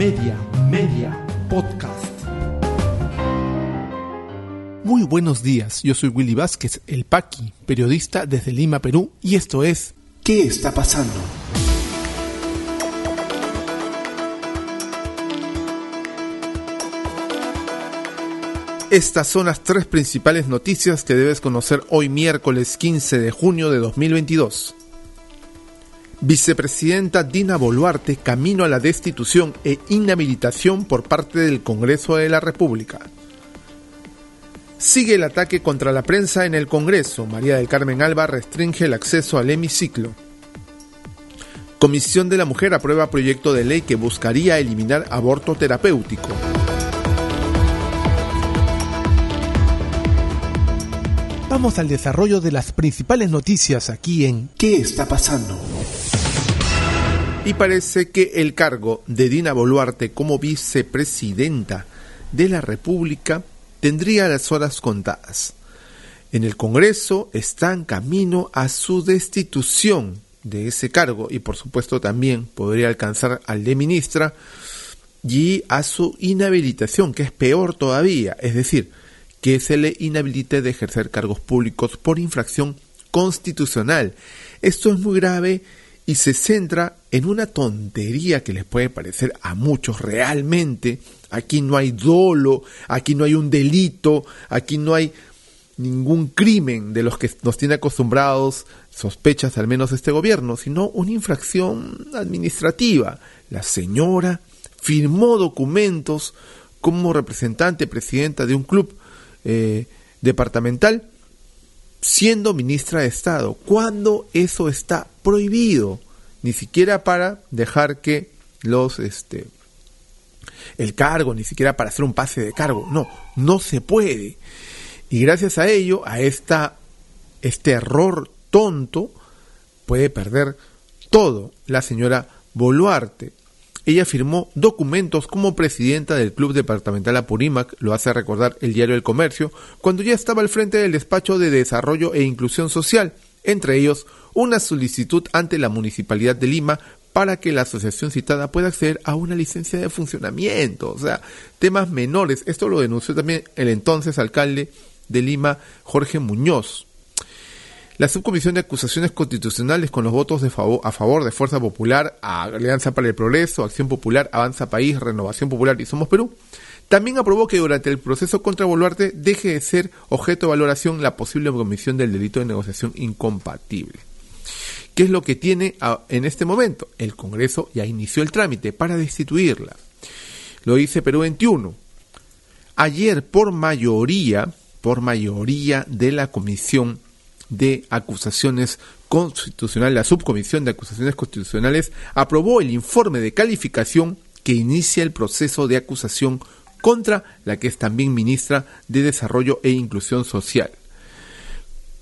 Media, Media, Podcast. Muy buenos días, yo soy Willy Vázquez, el Paqui, periodista desde Lima, Perú, y esto es ¿Qué está pasando? Estas son las tres principales noticias que debes conocer hoy miércoles 15 de junio de 2022. Vicepresidenta Dina Boluarte camino a la destitución e inhabilitación por parte del Congreso de la República. Sigue el ataque contra la prensa en el Congreso. María del Carmen Alba restringe el acceso al hemiciclo. Comisión de la Mujer aprueba proyecto de ley que buscaría eliminar aborto terapéutico. Vamos al desarrollo de las principales noticias aquí en ¿Qué está pasando? Y parece que el cargo de Dina Boluarte como vicepresidenta de la República tendría las horas contadas. En el Congreso está en camino a su destitución de ese cargo y por supuesto también podría alcanzar al de ministra y a su inhabilitación, que es peor todavía, es decir, que se le inhabilite de ejercer cargos públicos por infracción constitucional. Esto es muy grave y se centra en una tontería que les puede parecer a muchos realmente. Aquí no hay dolo, aquí no hay un delito, aquí no hay ningún crimen de los que nos tiene acostumbrados, sospechas al menos este gobierno, sino una infracción administrativa. La señora firmó documentos como representante presidenta de un club eh, departamental siendo ministra de Estado, cuando eso está prohibido, ni siquiera para dejar que los este el cargo, ni siquiera para hacer un pase de cargo, no, no se puede. Y gracias a ello, a esta este error tonto puede perder todo la señora Boluarte. Ella firmó documentos como presidenta del Club Departamental Apurímac, lo hace recordar el diario El Comercio, cuando ya estaba al frente del despacho de Desarrollo e Inclusión Social, entre ellos una solicitud ante la Municipalidad de Lima para que la asociación citada pueda acceder a una licencia de funcionamiento, o sea, temas menores. Esto lo denunció también el entonces alcalde de Lima, Jorge Muñoz. La subcomisión de acusaciones constitucionales con los votos a favor de Fuerza Popular, Alianza para el Progreso, Acción Popular, Avanza País, Renovación Popular y Somos Perú, también aprobó que durante el proceso contra Boluarte deje de ser objeto de valoración la posible comisión del delito de negociación incompatible. ¿Qué es lo que tiene en este momento? El Congreso ya inició el trámite para destituirla. Lo dice Perú 21. Ayer, por mayoría, por mayoría de la Comisión de Acusaciones Constitucionales, la Subcomisión de Acusaciones Constitucionales, aprobó el informe de calificación que inicia el proceso de acusación contra la que es también ministra de Desarrollo e Inclusión Social.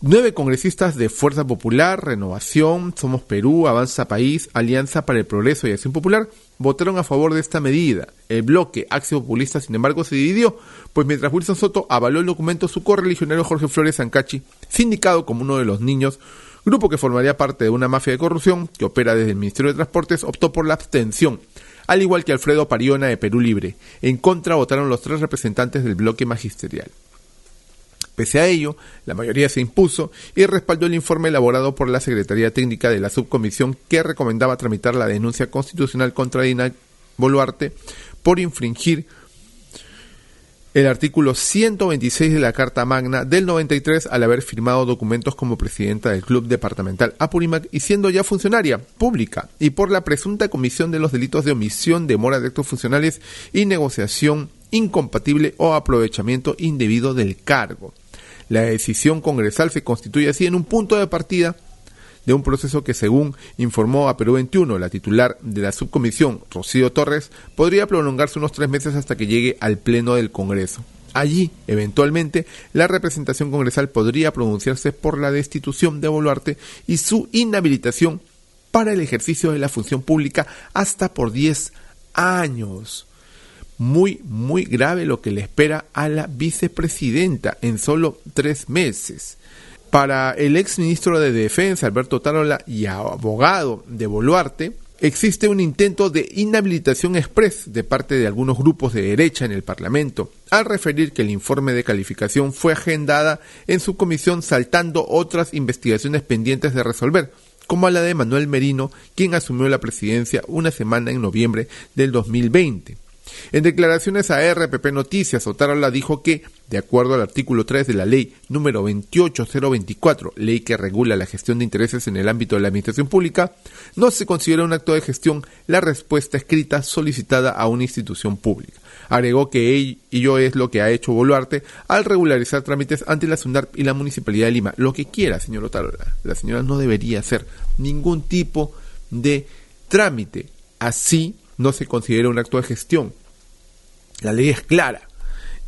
Nueve congresistas de Fuerza Popular, Renovación, Somos Perú, Avanza País, Alianza para el Progreso y Acción Popular votaron a favor de esta medida. El bloque Acción Populista, sin embargo, se dividió, pues mientras Wilson Soto avaló el documento, su correligionario Jorge Flores Sancachi, sindicado como uno de los niños, grupo que formaría parte de una mafia de corrupción que opera desde el Ministerio de Transportes, optó por la abstención, al igual que Alfredo Pariona de Perú Libre. En contra votaron los tres representantes del bloque magisterial. Pese a ello, la mayoría se impuso y respaldó el informe elaborado por la Secretaría Técnica de la Subcomisión que recomendaba tramitar la denuncia constitucional contra Dina Boluarte por infringir el artículo 126 de la Carta Magna del 93 al haber firmado documentos como presidenta del Club Departamental Apurímac y siendo ya funcionaria pública y por la presunta comisión de los delitos de omisión, demora de actos funcionales y negociación incompatible o aprovechamiento indebido del cargo. La decisión congresal se constituye así en un punto de partida de un proceso que, según informó a Perú 21, la titular de la subcomisión, Rocío Torres, podría prolongarse unos tres meses hasta que llegue al Pleno del Congreso. Allí, eventualmente, la representación congresal podría pronunciarse por la destitución de Boluarte y su inhabilitación para el ejercicio de la función pública hasta por 10 años muy, muy grave lo que le espera a la vicepresidenta en solo tres meses. Para el ex ministro de Defensa, Alberto Tarola, y abogado de Boluarte, existe un intento de inhabilitación express de parte de algunos grupos de derecha en el Parlamento, al referir que el informe de calificación fue agendada en su comisión saltando otras investigaciones pendientes de resolver, como la de Manuel Merino, quien asumió la presidencia una semana en noviembre del 2020. En declaraciones a RPP Noticias, Otárola dijo que, de acuerdo al artículo 3 de la ley número 28024, ley que regula la gestión de intereses en el ámbito de la administración pública, no se considera un acto de gestión la respuesta escrita solicitada a una institución pública. Agregó que ello es lo que ha hecho Boluarte al regularizar trámites ante la SUNARP y la Municipalidad de Lima. Lo que quiera, señor Otárola. La señora no debería hacer ningún tipo de trámite. Así no se considera un acto de gestión. La ley es clara.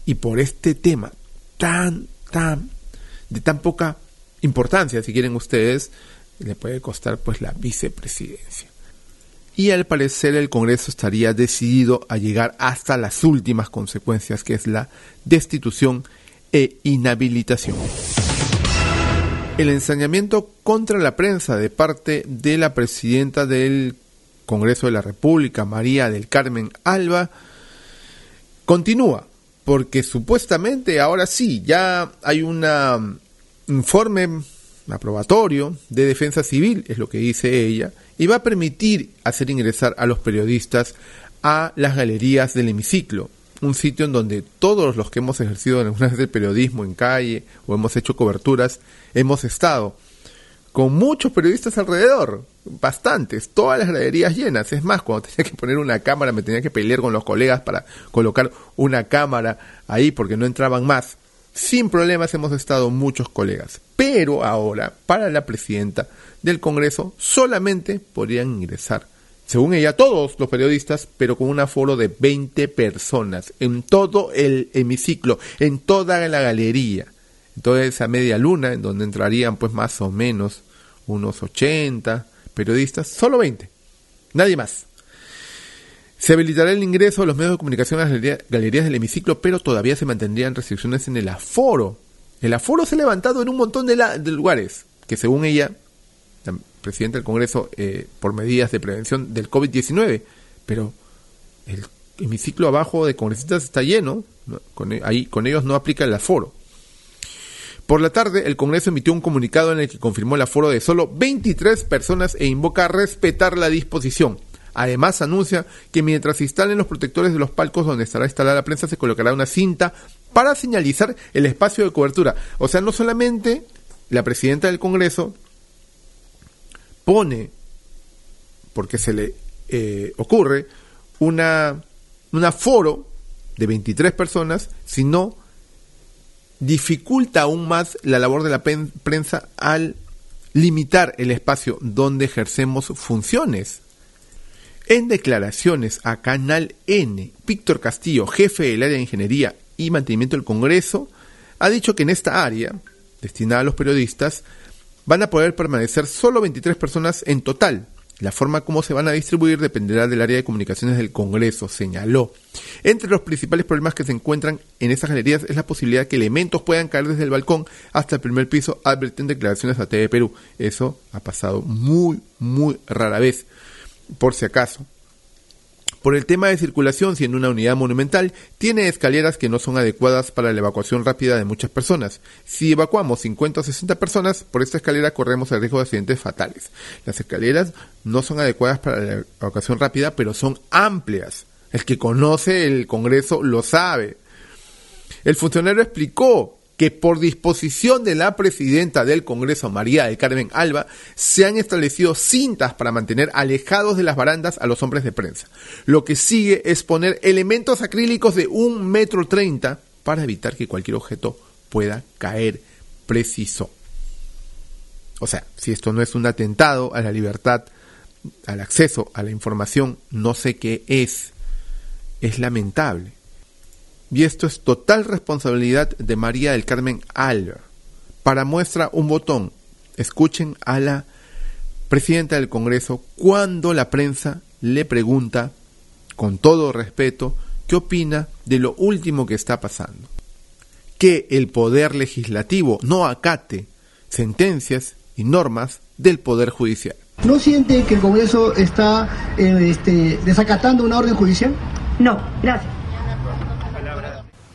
Y por este tema tan, tan, de tan poca importancia, si quieren ustedes, le puede costar pues la vicepresidencia. Y al parecer el Congreso estaría decidido a llegar hasta las últimas consecuencias, que es la destitución e inhabilitación. El ensañamiento contra la prensa de parte de la presidenta del Congreso de la República, María del Carmen Alba, Continúa, porque supuestamente ahora sí, ya hay un um, informe aprobatorio de defensa civil, es lo que dice ella, y va a permitir hacer ingresar a los periodistas a las galerías del hemiciclo, un sitio en donde todos los que hemos ejercido en alguna vez el periodismo en calle o hemos hecho coberturas, hemos estado con muchos periodistas alrededor, bastantes, todas las graderías llenas. Es más, cuando tenía que poner una cámara, me tenía que pelear con los colegas para colocar una cámara ahí porque no entraban más. Sin problemas hemos estado muchos colegas. Pero ahora, para la presidenta del Congreso, solamente podrían ingresar, según ella, todos los periodistas, pero con un aforo de 20 personas en todo el hemiciclo, en toda la galería toda esa media luna, en donde entrarían pues más o menos unos 80 periodistas, solo 20, nadie más. Se habilitará el ingreso a los medios de comunicación a las galerías del hemiciclo, pero todavía se mantendrían restricciones en el aforo. El aforo se ha levantado en un montón de, lugares, que según ella, la presidenta del Congreso, eh, por medidas de prevención del COVID-19, pero el hemiciclo abajo de congresistas está lleno, con, ahí, con ellos no aplica el aforo. Por la tarde, el Congreso emitió un comunicado en el que confirmó el aforo de solo 23 personas e invoca a respetar la disposición. Además, anuncia que mientras se instalen los protectores de los palcos donde estará instalada la prensa, se colocará una cinta para señalizar el espacio de cobertura. O sea, no solamente la presidenta del Congreso pone, porque se le eh, ocurre, una, un aforo de 23 personas, sino dificulta aún más la labor de la prensa al limitar el espacio donde ejercemos funciones. En declaraciones a Canal N, Víctor Castillo, jefe del área de Ingeniería y Mantenimiento del Congreso, ha dicho que en esta área, destinada a los periodistas, van a poder permanecer solo 23 personas en total, la forma como se van a distribuir dependerá del área de comunicaciones del Congreso, señaló. Entre los principales problemas que se encuentran en estas galerías es la posibilidad que elementos puedan caer desde el balcón hasta el primer piso, advirtiendo declaraciones a TV Perú. Eso ha pasado muy, muy rara vez, por si acaso. Por el tema de circulación, siendo una unidad monumental, tiene escaleras que no son adecuadas para la evacuación rápida de muchas personas. Si evacuamos 50 o 60 personas, por esta escalera corremos el riesgo de accidentes fatales. Las escaleras no son adecuadas para la evacuación rápida, pero son amplias. El que conoce el Congreso lo sabe. El funcionario explicó que por disposición de la presidenta del Congreso, María del Carmen Alba, se han establecido cintas para mantener alejados de las barandas a los hombres de prensa. Lo que sigue es poner elementos acrílicos de un metro treinta para evitar que cualquier objeto pueda caer preciso. O sea, si esto no es un atentado a la libertad, al acceso a la información, no sé qué es. Es lamentable. Y esto es total responsabilidad de María del Carmen Alba. Para muestra un botón, escuchen a la presidenta del Congreso cuando la prensa le pregunta, con todo respeto, qué opina de lo último que está pasando. Que el poder legislativo no acate sentencias y normas del poder judicial. ¿No siente que el Congreso está eh, este, desacatando una orden judicial? No, gracias.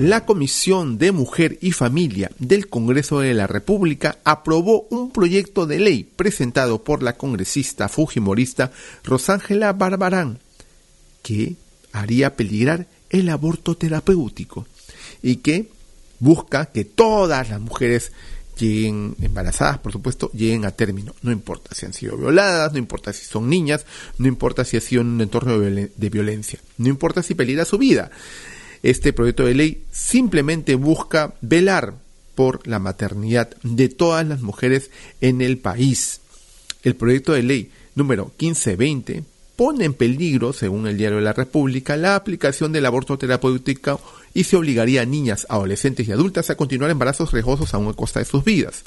La Comisión de Mujer y Familia del Congreso de la República aprobó un proyecto de ley presentado por la congresista fujimorista Rosángela Barbarán que haría peligrar el aborto terapéutico y que busca que todas las mujeres lleguen embarazadas, por supuesto, lleguen a término. No importa si han sido violadas, no importa si son niñas, no importa si ha sido en un entorno de, violencia, no importa si peligra su vida. Este proyecto de ley simplemente busca velar por la maternidad de todas las mujeres en el país. El proyecto de ley número 1520 pone en peligro, según el Diario de la República, la aplicación del aborto terapéutico y se obligaría a niñas, adolescentes y adultas a continuar embarazos riesgosos aún a costa de sus vidas.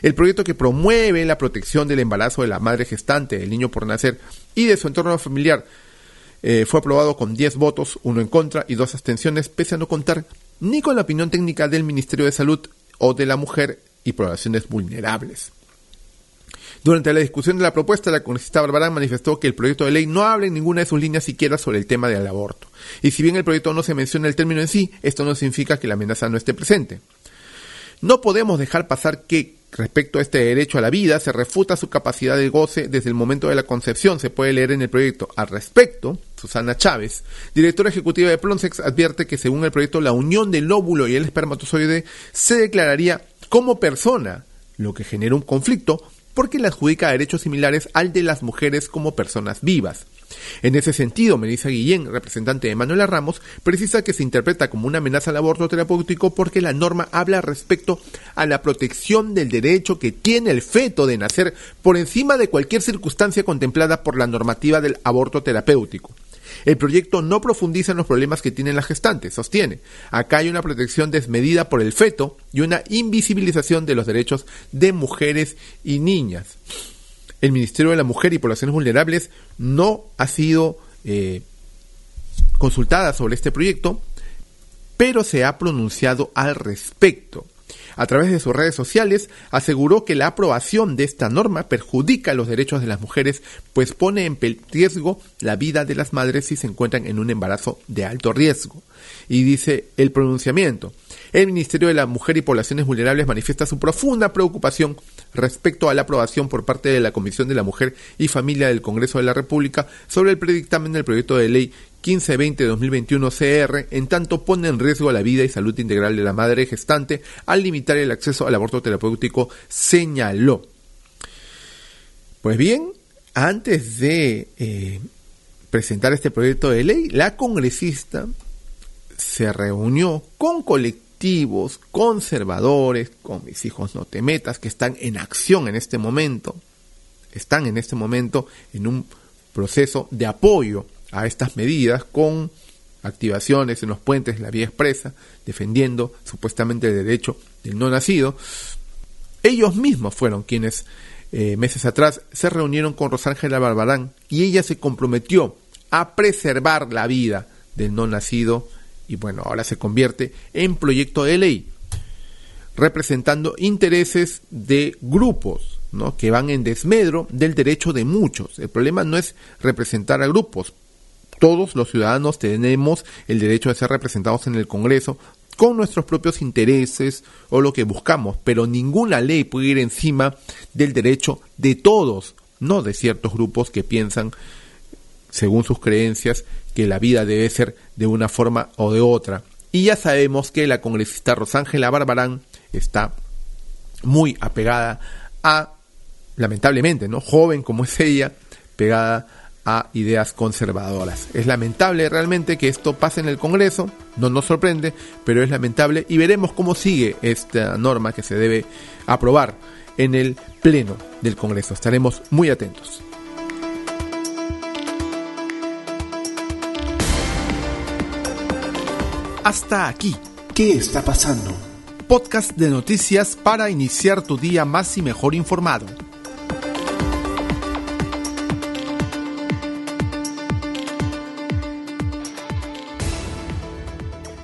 El proyecto que promueve la protección del embarazo de la madre gestante, del niño por nacer y de su entorno familiar eh, fue aprobado con 10 votos, uno en contra y dos abstenciones, pese a no contar ni con la opinión técnica del Ministerio de Salud o de la Mujer y poblaciones vulnerables. Durante la discusión de la propuesta, la congresista Barbarán manifestó que el proyecto de ley no habla en ninguna de sus líneas siquiera sobre el tema del aborto. Y si bien el proyecto no se menciona el término en sí, esto no significa que la amenaza no esté presente. No podemos dejar pasar que respecto a este derecho a la vida se refuta su capacidad de goce desde el momento de la concepción. Se puede leer en el proyecto. Al respecto, Susana Chávez, directora ejecutiva de Plonsex, advierte que según el proyecto la unión del óvulo y el espermatozoide se declararía como persona, lo que genera un conflicto porque le adjudica derechos similares al de las mujeres como personas vivas. En ese sentido, Melissa Guillén, representante de Manuela Ramos, precisa que se interpreta como una amenaza al aborto terapéutico porque la norma habla respecto a la protección del derecho que tiene el feto de nacer por encima de cualquier circunstancia contemplada por la normativa del aborto terapéutico. El proyecto no profundiza en los problemas que tienen las gestantes, sostiene. Acá hay una protección desmedida por el feto y una invisibilización de los derechos de mujeres y niñas. El Ministerio de la Mujer y Poblaciones Vulnerables no ha sido eh, consultada sobre este proyecto, pero se ha pronunciado al respecto a través de sus redes sociales, aseguró que la aprobación de esta norma perjudica los derechos de las mujeres, pues pone en riesgo la vida de las madres si se encuentran en un embarazo de alto riesgo. Y dice el pronunciamiento. El Ministerio de la Mujer y Poblaciones Vulnerables manifiesta su profunda preocupación respecto a la aprobación por parte de la Comisión de la Mujer y Familia del Congreso de la República sobre el predictamen del proyecto de ley 1520-2021 CR, en tanto pone en riesgo la vida y salud integral de la madre gestante al limitar el acceso al aborto terapéutico, señaló. Pues bien, antes de eh, presentar este proyecto de ley, la congresista se reunió con colectivos conservadores, con mis hijos no te metas, que están en acción en este momento, están en este momento en un proceso de apoyo a estas medidas con activaciones en los puentes de la vía expresa, defendiendo supuestamente el derecho del no nacido. Ellos mismos fueron quienes eh, meses atrás se reunieron con Rosángela Barbarán y ella se comprometió a preservar la vida del no nacido y bueno, ahora se convierte en proyecto de ley representando intereses de grupos ¿no? que van en desmedro del derecho de muchos. El problema no es representar a grupos, todos los ciudadanos tenemos el derecho de ser representados en el Congreso con nuestros propios intereses o lo que buscamos, pero ninguna ley puede ir encima del derecho de todos, no de ciertos grupos que piensan, según sus creencias, que la vida debe ser de una forma o de otra. Y ya sabemos que la congresista Rosángela Barbarán está muy apegada a, lamentablemente, ¿no? Joven como es ella, pegada a ideas conservadoras. Es lamentable realmente que esto pase en el Congreso, no nos sorprende, pero es lamentable y veremos cómo sigue esta norma que se debe aprobar en el Pleno del Congreso. Estaremos muy atentos. Hasta aquí. ¿Qué está pasando? Podcast de noticias para iniciar tu día más y mejor informado.